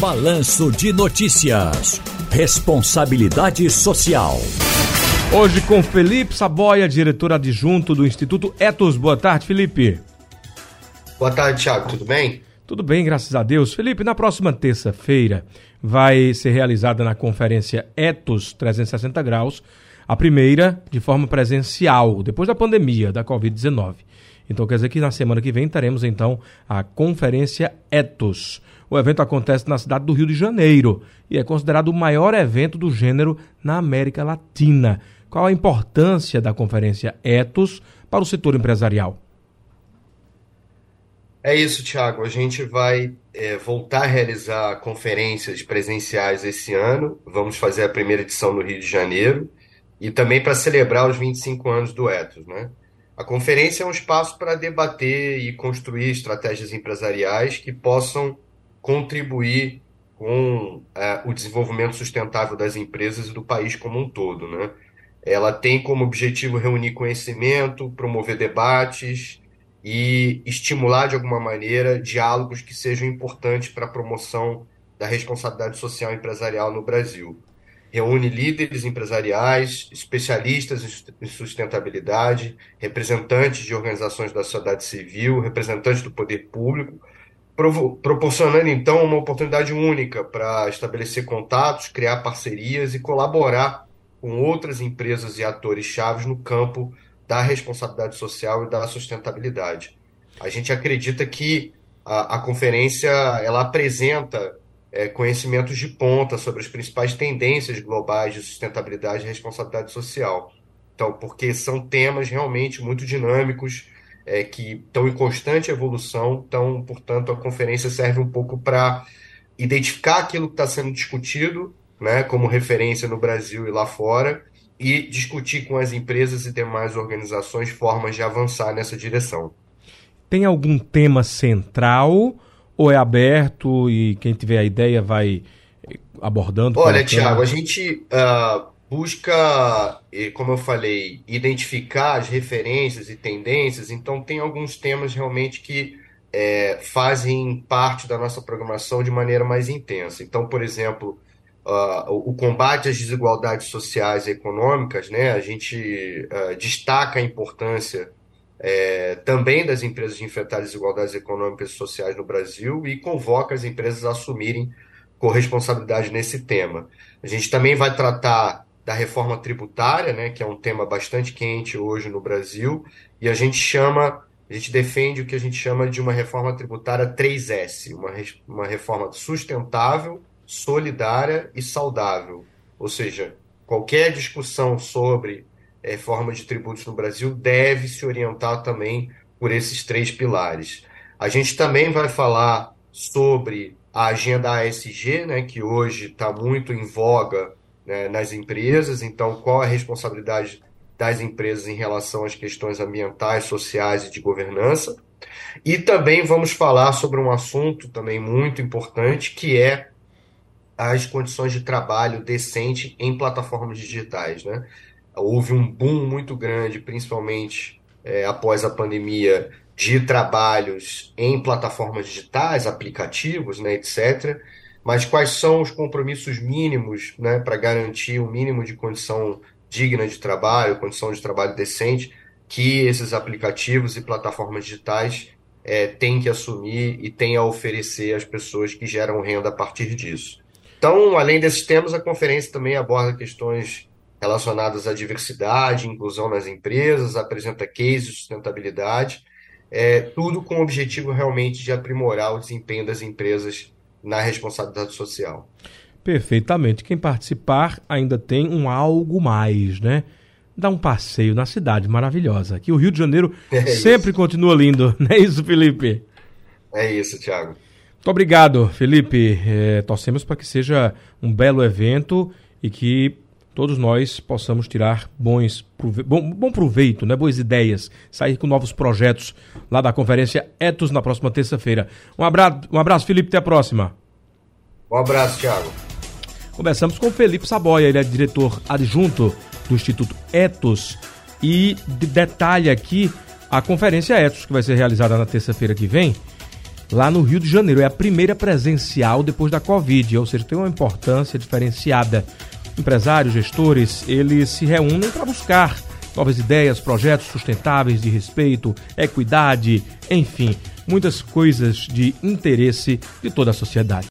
Balanço de Notícias. Responsabilidade Social. Hoje com Felipe Saboia, diretor adjunto do Instituto Etos. Boa tarde, Felipe. Boa tarde, Thiago. Tudo bem? Tudo bem, graças a Deus. Felipe, na próxima terça-feira vai ser realizada na conferência Etos 360 Graus, a primeira de forma presencial, depois da pandemia da Covid-19. Então quer dizer que na semana que vem teremos então a conferência Etos. O evento acontece na cidade do Rio de Janeiro e é considerado o maior evento do gênero na América Latina. Qual a importância da conferência Etos para o setor empresarial? É isso, Tiago. A gente vai é, voltar a realizar conferências presenciais esse ano. Vamos fazer a primeira edição no Rio de Janeiro e também para celebrar os 25 anos do Etos, né? A conferência é um espaço para debater e construir estratégias empresariais que possam contribuir com é, o desenvolvimento sustentável das empresas e do país como um todo. Né? Ela tem como objetivo reunir conhecimento, promover debates e estimular, de alguma maneira, diálogos que sejam importantes para a promoção da responsabilidade social empresarial no Brasil reúne líderes empresariais, especialistas em sustentabilidade, representantes de organizações da sociedade civil, representantes do poder público, proporcionando então uma oportunidade única para estabelecer contatos, criar parcerias e colaborar com outras empresas e atores chaves no campo da responsabilidade social e da sustentabilidade. A gente acredita que a, a conferência ela apresenta é, conhecimentos de ponta sobre as principais tendências globais de sustentabilidade e responsabilidade social. Então, porque são temas realmente muito dinâmicos, é, que estão em constante evolução, então, portanto, a conferência serve um pouco para identificar aquilo que está sendo discutido, né, como referência no Brasil e lá fora, e discutir com as empresas e demais organizações formas de avançar nessa direção. Tem algum tema central ou é aberto e quem tiver a ideia vai abordando? Olha, Tiago, a gente uh, busca, como eu falei, identificar as referências e tendências, então tem alguns temas realmente que é, fazem parte da nossa programação de maneira mais intensa. Então, por exemplo, uh, o, combate às desigualdades sociais e econômicas, né, a gente uh, destaca a importância é, também das empresas de enfrentar desigualdades econômicas e sociais no Brasil e convoca as empresas a assumirem corresponsabilidade nesse tema. A gente também vai tratar da reforma tributária, né, que é um tema bastante quente hoje no Brasil, e a gente chama, a gente defende o que a gente chama de uma reforma tributária 3S, uma, uma reforma sustentável, solidária e saudável. Ou seja, qualquer discussão sobre é, forma de tributos no Brasil deve se orientar também por esses três pilares. A gente também vai falar sobre a agenda ASG, né, que hoje está muito em voga né, nas empresas, então qual a responsabilidade das empresas em relação às questões ambientais, sociais e de governança. E também vamos falar sobre um assunto também muito importante, que é as condições de trabalho decente em plataformas digitais. Né? Houve um boom muito grande, principalmente é, após a pandemia, de trabalhos em plataformas digitais, aplicativos, né, etc. Mas quais são os compromissos mínimos né, para garantir o um mínimo de condição digna de trabalho, condição de trabalho decente, que esses aplicativos e plataformas digitais é, têm que assumir e têm a oferecer às pessoas que geram renda a partir disso. Então, além desses temas, a conferência também aborda questões relacionadas à diversidade, inclusão nas empresas, apresenta cases de sustentabilidade, é, tudo com o objetivo realmente de aprimorar o desempenho das empresas na responsabilidade social. Perfeitamente. Quem participar ainda tem um algo mais, né? Dá um passeio na cidade maravilhosa. Que o Rio de Janeiro é sempre continua lindo, não é isso, Felipe? É isso, Thiago. Muito obrigado, Felipe. É, torcemos para que seja um belo evento e que todos nós possamos tirar bons, bom, bom proveito, né? boas ideias, sair com novos projetos lá da conferência Etos na próxima terça-feira. Um abraço, um abraço, Felipe, até a próxima. Um abraço, Thiago. Começamos com Felipe Saboia, ele é diretor adjunto do Instituto Etos e detalha aqui a conferência Etos, que vai ser realizada na terça-feira que vem. lá no Rio de Janeiro. É a primeira presencial depois da Covid, ou seja, tem uma importância diferenciada. Empresários, gestores, eles se reúnem para buscar novas ideias, projetos sustentáveis de respeito, equidade, enfim, muitas coisas de interesse de toda a sociedade.